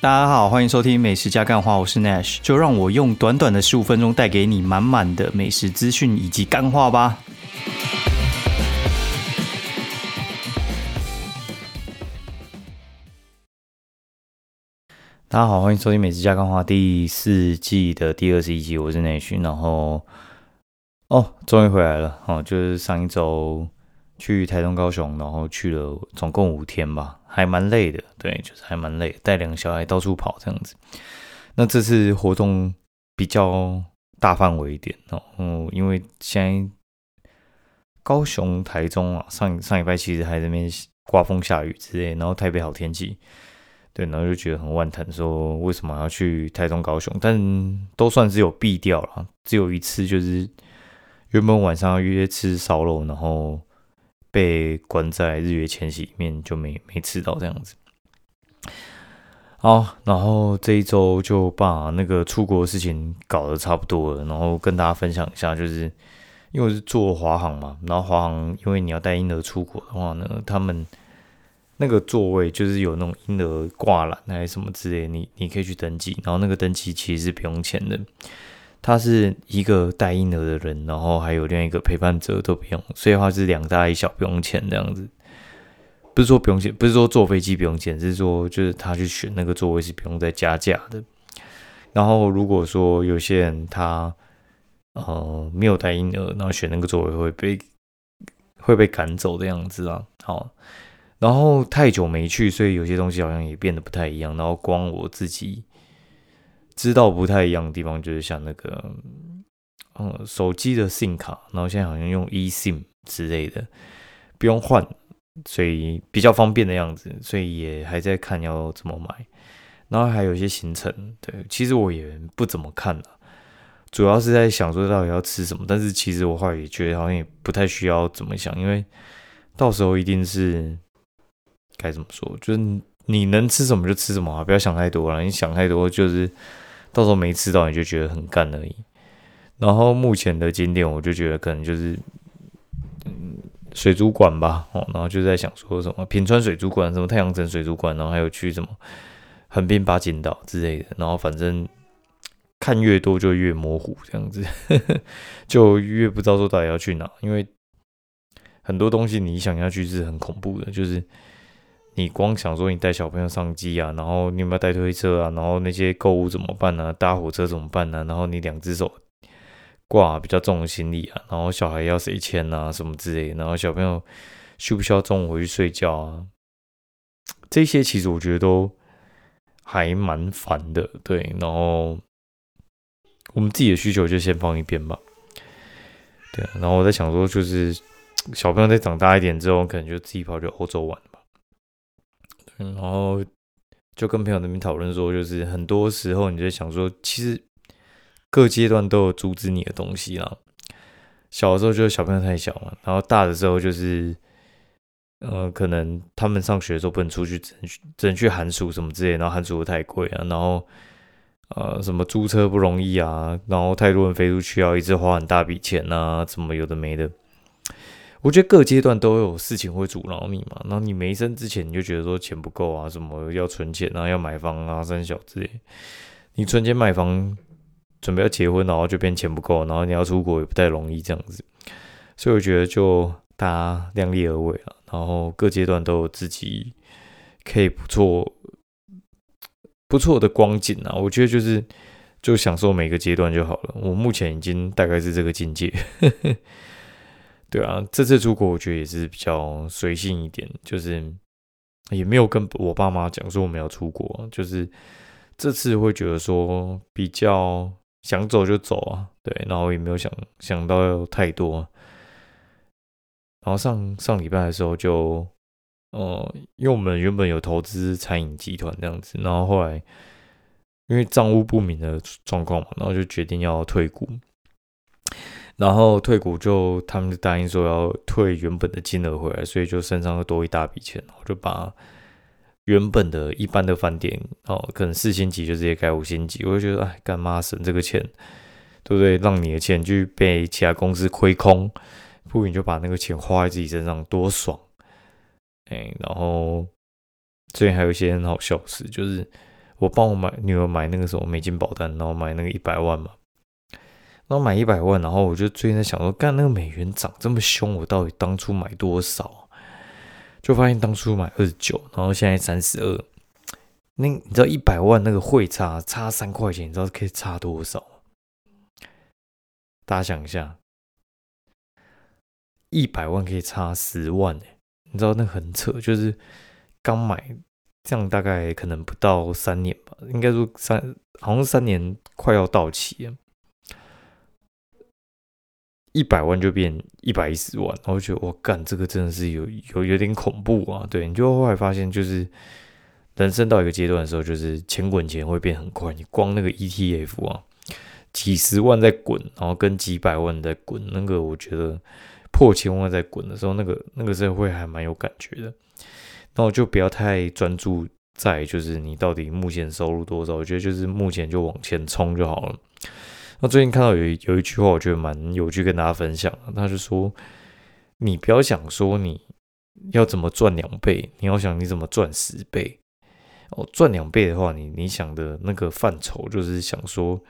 大家好，欢迎收听美食加干话，我是 Nash，就让我用短短的十五分钟带给你满满的美食资讯以及干话吧。大家好，欢迎收听美食加干话第四季的第二十一集，我是 Nash，然后哦，终于回来了哦，就是上一周去台东、高雄，然后去了总共五天吧。还蛮累的，对，就是还蛮累，带两个小孩到处跑这样子。那这次活动比较大范围一点哦，嗯，因为现在高雄、台中啊，上上礼拜其实还在那边刮风下雨之类，然后台北好天气，对，然后就觉得很万谈，说为什么要去台中、高雄？但都算是有避掉了，只有一次就是原本晚上约吃烧肉，然后。被关在日月千禧里面，就没没吃到这样子。好，然后这一周就把那个出国的事情搞得差不多了，然后跟大家分享一下，就是因为是做华航嘛，然后华航因为你要带婴儿出国的话呢，他们那个座位就是有那种婴儿挂篮还是什么之类，你你可以去登记，然后那个登记其实是不用钱的。他是一个带婴儿的人，然后还有另外一个陪伴者都不用，所以话是两大一小不用钱这样子。不是说不用钱，不是说坐飞机不用钱，是说就是他去选那个座位是不用再加价的。然后如果说有些人他呃没有带婴儿，然后选那个座位会被会被赶走的样子啊。好，然后太久没去，所以有些东西好像也变得不太一样。然后光我自己。知道不太一样的地方，就是像那个，嗯，手机的 SIM 卡，然后现在好像用 eSIM 之类的，不用换，所以比较方便的样子，所以也还在看要怎么买。然后还有一些行程，对，其实我也不怎么看了，主要是在想说到底要吃什么。但是其实我后来也觉得好像也不太需要怎么想，因为到时候一定是该怎么说，就是你能吃什么就吃什么啊，不要想太多了。你想太多就是。到时候没吃到，你就觉得很干而已。然后目前的景点，我就觉得可能就是，嗯，水族馆吧。哦，然后就在想说什么平川水族馆、什么太阳城水族馆，然后还有去什么横滨八景岛之类的。然后反正看越多就越模糊，这样子 就越不知道说到底要去哪。因为很多东西你想要去是很恐怖的，就是。你光想说你带小朋友上机啊，然后你有没有带推车啊？然后那些购物怎么办呢？搭火车怎么办呢？然后你两只手挂比较重的行李啊，然后小孩要谁牵啊，什么之类，然后小朋友需不需要中午回去睡觉啊？这些其实我觉得都还蛮烦的，对。然后我们自己的需求就先放一边吧，对。然后我在想说，就是小朋友再长大一点之后，可能就自己跑去欧洲玩。嗯然后就跟朋友那边讨论说，就是很多时候你在想说，其实各阶段都有阻止你的东西啦。小的时候就是小朋友太小嘛，然后大的时候就是，呃，可能他们上学的时候不能出去，只能去只能去寒暑什么之类，然后寒暑太贵啊，然后呃什么租车不容易啊，然后太多人飞出去要一直花很大笔钱啊，怎么有的没的。我觉得各阶段都有事情会阻挠你嘛，然后你没生之前你就觉得说钱不够啊，什么要存钱啊，要买房啊，生小之类。你存钱买房，准备要结婚，然后就变钱不够，然后你要出国也不太容易这样子。所以我觉得就大家量力而为啊，然后各阶段都有自己可以不错不错的光景啊。我觉得就是就享受每个阶段就好了。我目前已经大概是这个境界。对啊，这次出国我觉得也是比较随性一点，就是也没有跟我爸妈讲说我们要出国，就是这次会觉得说比较想走就走啊，对，然后也没有想想到太多。然后上上礼拜的时候就，呃，因为我们原本有投资餐饮集团这样子，然后后来因为账务不明的状况嘛，然后就决定要退股。然后退股就他们就答应说要退原本的金额回来，所以就身上又多一大笔钱，我就把原本的一般的饭店哦，可能四星级就直接改五星级，我就觉得哎，干嘛省这个钱，对不对？让你的钱去被其他公司亏空，不如你就把那个钱花在自己身上，多爽！哎，然后最近还有一些很好笑事，就是我帮我买女儿买那个什么美金保单，然后买那个一百万嘛，然后买一百万，然后我就最近在想说，干那个美元涨这么凶，我到底当初买多少？就发现当初买二十九，然后现在三十二。那你知道一百万那个汇差差三块钱，你知道可以差多少大家想一下，一百万可以差十万哎，你知道那很扯，就是刚买这样大概可能不到三年吧，应该说三好像三年快要到期了，一百万就变一百一十万，然后觉得我干这个真的是有有有点恐怖啊，对，你就后来发现就是。人生到一个阶段的时候，就是钱滚钱会变很快。你光那个 ETF 啊，几十万在滚，然后跟几百万在滚，那个我觉得破千万在滚的时候，那个那个时候会还蛮有感觉的。那我就不要太专注在就是你到底目前收入多少，我觉得就是目前就往前冲就好了。那最近看到有一有一句话，我觉得蛮有趣，跟大家分享。他就说，你不要想说你要怎么赚两倍，你要想你怎么赚十倍。哦，赚两倍的话，你你想的那个范畴就是想说，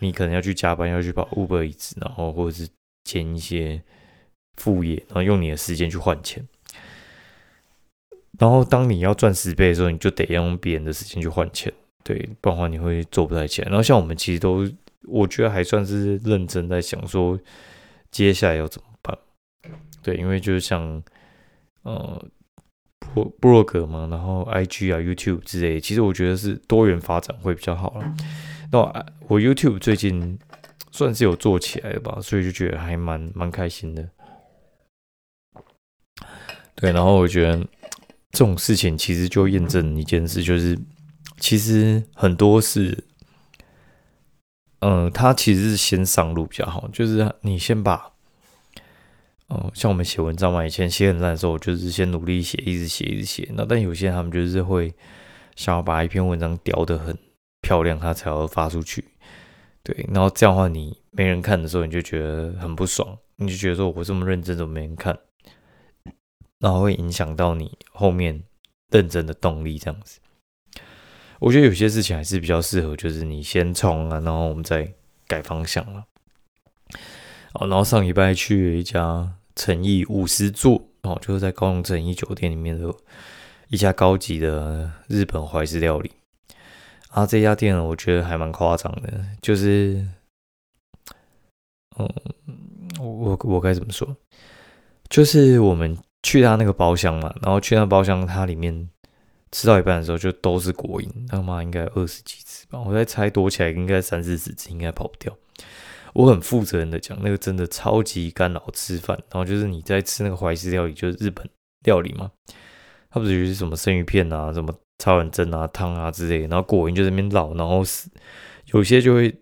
你可能要去加班，要去跑 Uber 一次，然后或者是兼一些副业，然后用你的时间去换钱。然后当你要赚十倍的时候，你就得用别人的时间去换钱，对，不然的话你会做不太起来。然后像我们其实都，我觉得还算是认真在想说，接下来要怎么办？对，因为就是像，呃。博博洛格嘛，然后 I G 啊、YouTube 之类，其实我觉得是多元发展会比较好了。那我 YouTube 最近算是有做起来了吧，所以就觉得还蛮蛮开心的。对，然后我觉得这种事情其实就验证一件事，就是其实很多是，嗯，他其实是先上路比较好，就是你先把。哦，像我们写文章嘛，以前写很烂的时候，就是先努力写，一直写，一直写。那但有些人他们就是会想要把一篇文章雕得很漂亮，他才要发出去。对，然后这样的话，你没人看的时候，你就觉得很不爽，你就觉得说我这么认真，怎么没人看？然后会影响到你后面认真的动力。这样子，我觉得有些事情还是比较适合，就是你先冲啊，然后我们再改方向了。哦，然后上礼拜去了一家。诚意五十座哦，就是在高雄诚意酒店里面的一家高级的日本怀石料理。啊，这家店我觉得还蛮夸张的，就是，嗯，我我该怎么说？就是我们去他那个包厢嘛，然后去那包厢，它里面吃到一半的时候就都是果蝇，他妈应该二十几次吧，我在猜多起来应该三四十次，应该跑不掉。我很负责任的讲，那个真的超级干扰吃饭。然后就是你在吃那个怀石料理，就是日本料理嘛，它不是有什么生鱼片啊、什么超人蒸啊、汤啊之类的，然后果蝇就在那边绕，然后是有些就会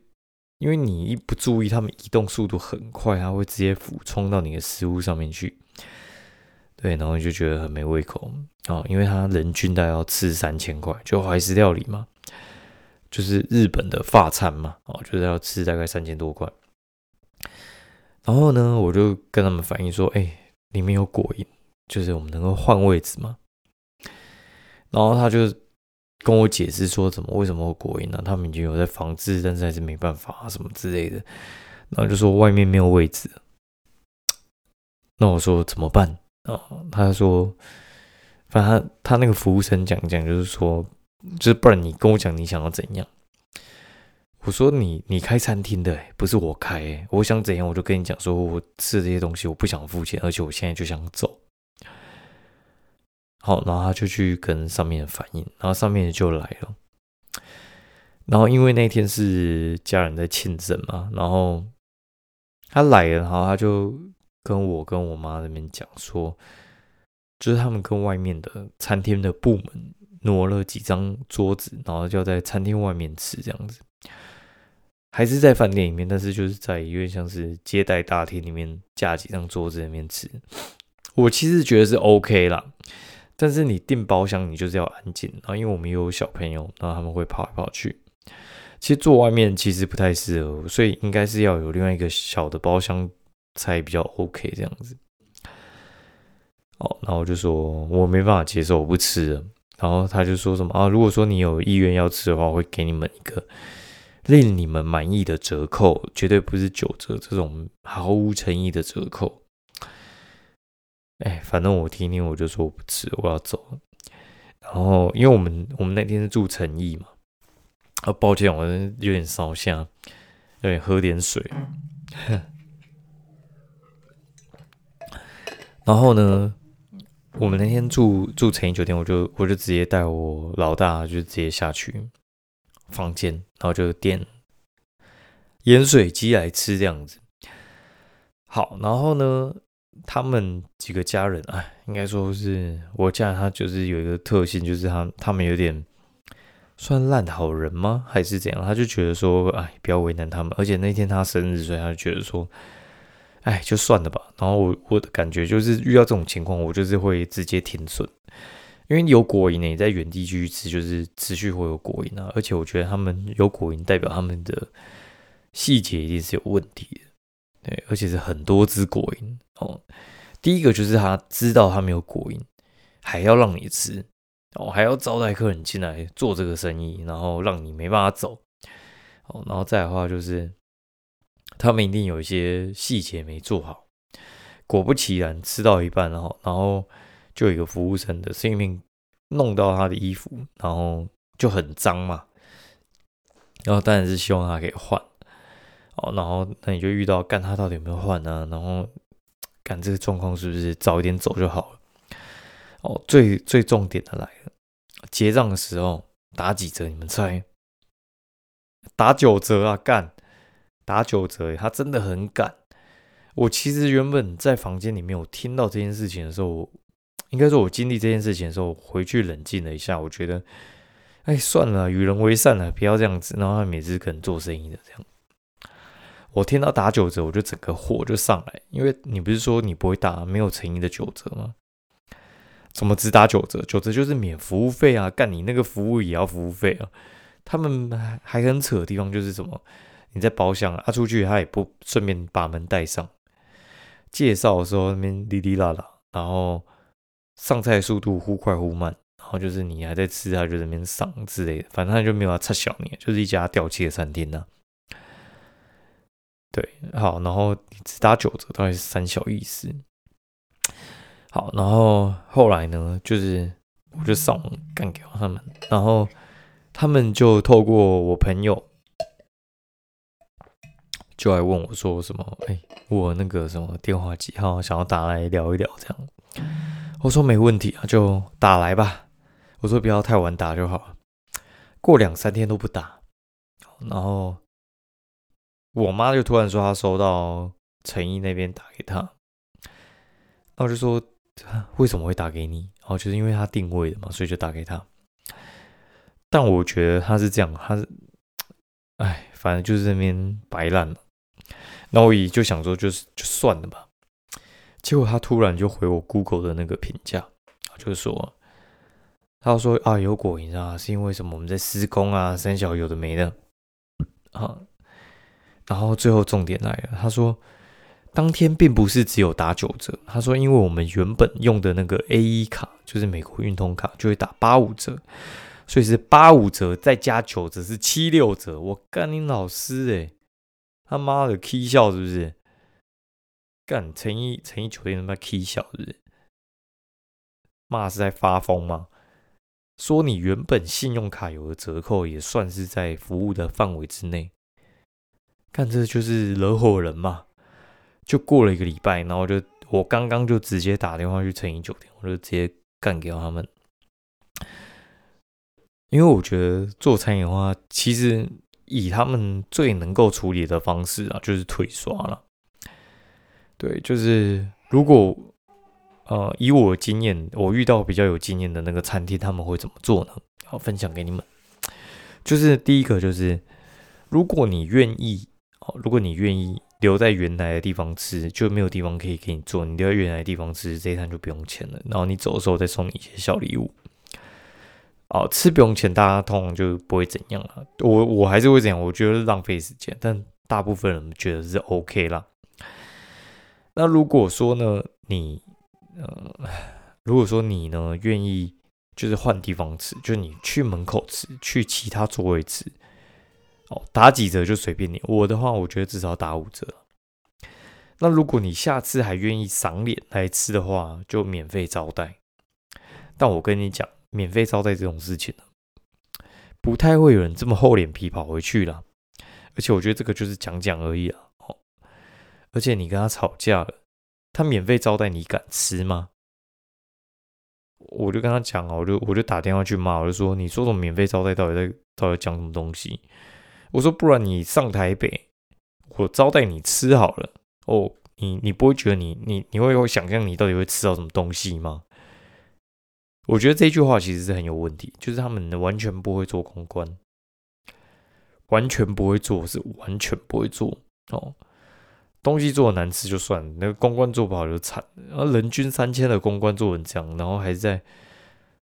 因为你一不注意，他们移动速度很快，它会直接俯冲到你的食物上面去。对，然后你就觉得很没胃口啊，因为他人均大概要吃三千块，就怀石料理嘛。就是日本的发餐嘛，哦，就是要吃大概三千多块。然后呢，我就跟他们反映说，哎，里面有果蝇，就是我们能够换位置吗？然后他就跟我解释说，怎么为什么果蝇呢？他们已经有在防治，但是还是没办法啊什么之类的。然后就说外面没有位置。那我说怎么办啊？他说，反正他他那个服务生讲讲，就是说。就是不然，你跟我讲你想要怎样？我说你你开餐厅的，不是我开。我想怎样，我就跟你讲，说我吃这些东西，我不想付钱，而且我现在就想走。好，然后他就去跟上面反映，然后上面就来了。然后因为那天是家人在庆生嘛，然后他来了，然后他就跟我跟我妈那边讲说，就是他们跟外面的餐厅的部门。挪了几张桌子，然后就在餐厅外面吃，这样子，还是在饭店里面，但是就是在有点像是接待大厅里面架几张桌子里面吃。我其实觉得是 OK 啦，但是你订包厢，你就是要安静啊，因为我们有小朋友，然后他们会跑来跑去。其实坐外面其实不太适合，所以应该是要有另外一个小的包厢才比较 OK 这样子。哦，然后我就说我没办法接受，我不吃了。然后他就说什么啊，如果说你有意愿要吃的话，我会给你们一个令你们满意的折扣，绝对不是九折这种毫无诚意的折扣。哎，反正我听听，我就说我不吃，我要走了。然后因为我们我们那天是住诚意嘛，啊，抱歉，我有点烧香，有点喝点水。然后呢，我们那天住住诚意酒店，我就我就直接带我老大就直接下去房间，然后就点盐水鸡来吃这样子。好，然后呢，他们几个家人，哎，应该说是我家他就是有一个特性，就是他他们有点算烂好人吗？还是怎样？他就觉得说，哎，不要为难他们。而且那天他生日，所以他就觉得说。哎，就算了吧。然后我我的感觉就是遇到这种情况，我就是会直接停损，因为有果蝇呢，你在原地继续吃，就是持续会有果蝇啊。而且我觉得他们有果蝇，代表他们的细节一定是有问题的，对，而且是很多只果蝇哦。第一个就是他知道他没有果蝇，还要让你吃哦，还要招待客人进来做这个生意，然后让你没办法走哦。然后再的话就是。他们一定有一些细节没做好，果不其然，吃到一半，然后，然后就有一个服务生的生命弄到他的衣服，然后就很脏嘛，然后当然是希望他可以换，哦，然后那你就遇到干他到底有没有换呢？然后干这个状况是不是早一点走就好了？哦，最最重点的来了，结账的时候打几折？你们猜？打九折啊！干！打九折，他真的很赶。我其实原本在房间里面，我听到这件事情的时候，应该说我经历这件事情的时候，回去冷静了一下，我觉得，哎，算了，与人为善了，不要这样子。然后他每次可能做生意的这样，我听到打九折，我就整个火就上来，因为你不是说你不会打没有诚意的九折吗？怎么只打九折？九折就是免服务费啊！干你那个服务也要服务费啊！他们还很扯的地方就是什么？你在包厢啊，出去他也不顺便把门带上。介绍的时候那边哩哩啦啦，然后上菜速度忽快忽慢，然后就是你还在吃，他就在那边上之类的，反正他就没有要插小你，就是一家吊气的餐厅呐。对，好，然后只打九折，大概是三小意思。好，然后后来呢，就是我就上网干掉他们，然后他们就透过我朋友。就来问我说什么？哎，我那个什么电话几号？想要打来聊一聊这样。我说没问题啊，就打来吧。我说不要太晚打就好。过两三天都不打，然后我妈就突然说她收到陈毅那边打给她，那我就说为什么会打给你？哦，就是因为他定位的嘛，所以就打给他。但我觉得他是这样，他是，哎，反正就是那边白烂了。那我也就想说，就是就算了吧。结果他突然就回我 Google 的那个评价，就是说，他说啊有果蝇啊，是因为什么？我们在施工啊，三小有的没的啊。然后最后重点来了，他说当天并不是只有打九折，他说因为我们原本用的那个 A 一卡，就是美国运通卡，就会打八五折，所以是八五折再加九折是七六折。我干你老师诶。他妈的，K 笑是不是？干成一成一酒店他妈 K 笑是不是？骂是在发疯吗？说你原本信用卡有的折扣也算是在服务的范围之内，看这就是惹火人嘛！就过了一个礼拜，然后就我刚刚就直接打电话去陈一酒店，我就直接干掉他们，因为我觉得做餐饮的话，其实。以他们最能够处理的方式啊，就是退刷了。对，就是如果呃，以我经验，我遇到比较有经验的那个餐厅，他们会怎么做呢？好，分享给你们。就是第一个，就是如果你愿意哦，如果你愿意留在原来的地方吃，就没有地方可以给你做，你留在原来的地方吃，这一餐就不用钱了。然后你走的时候再送你一些小礼物。哦，吃不用钱，大家通常就不会怎样了。我我还是会怎样，我觉得浪费时间，但大部分人觉得是 OK 啦。那如果说呢，你呃，如果说你呢愿意就是换地方吃，就你去门口吃，去其他座位吃，哦，打几折就随便你。我的话，我觉得至少打五折。那如果你下次还愿意赏脸来吃的话，就免费招待。但我跟你讲，免费招待这种事情呢，不太会有人这么厚脸皮跑回去了。而且我觉得这个就是讲讲而已啊。哦，而且你跟他吵架了，他免费招待你敢吃吗？我就跟他讲啊，我就我就打电话去骂，我就说你说什么免费招待到底在到底讲什么东西？我说不然你上台北，我招待你吃好了哦。你你不会觉得你你你会会想象你到底会吃到什么东西吗？我觉得这句话其实是很有问题，就是他们完全不会做公关，完全不会做，是完全不会做哦。东西做的难吃就算了，那个公关做不好就惨。然后人均三千的公关做成这样，然后还是在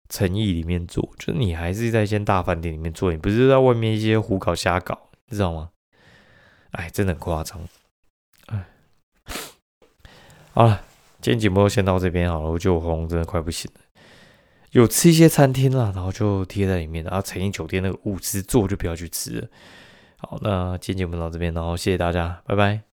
诚意里面做，就是你还是在一间大饭店里面做，你不是在外面一些胡搞瞎搞，你知道吗？哎，真的很夸张。哎，好了，今天节目就先到这边好了。我觉得我喉咙真的快不行了。有吃一些餐厅啦，然后就贴在里面，然后诚意酒店那个物资做就不要去吃了。好，那今天节目到这边，然后谢谢大家，拜拜。